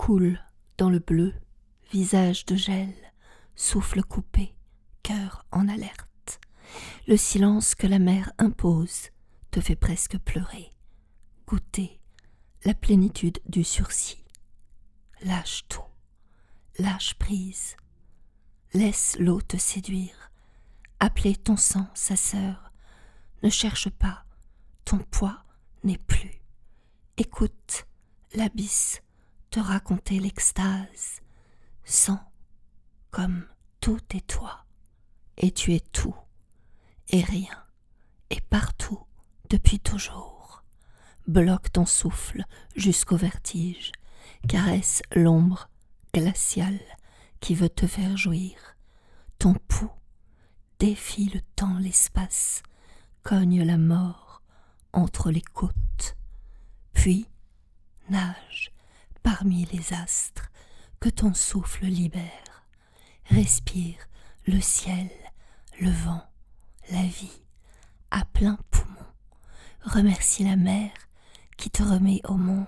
Coule dans le bleu, visage de gel, souffle coupé, cœur en alerte. Le silence que la mer impose te fait presque pleurer. Goûter la plénitude du sursis. Lâche tout, lâche prise. Laisse l'eau te séduire. Appeler ton sang sa sœur. Ne cherche pas, ton poids n'est plus. Écoute l'abysse te raconter l'extase. Sens comme tout est toi, et tu es tout, et rien, et partout, depuis toujours. Bloque ton souffle jusqu'au vertige, caresse l'ombre glaciale qui veut te faire jouir. Ton pouls défie le temps, l'espace, cogne la mort entre les côtes, puis nage parmi les astres que ton souffle libère. Respire le ciel, le vent, la vie, à plein poumon. Remercie la mer qui te remet au monde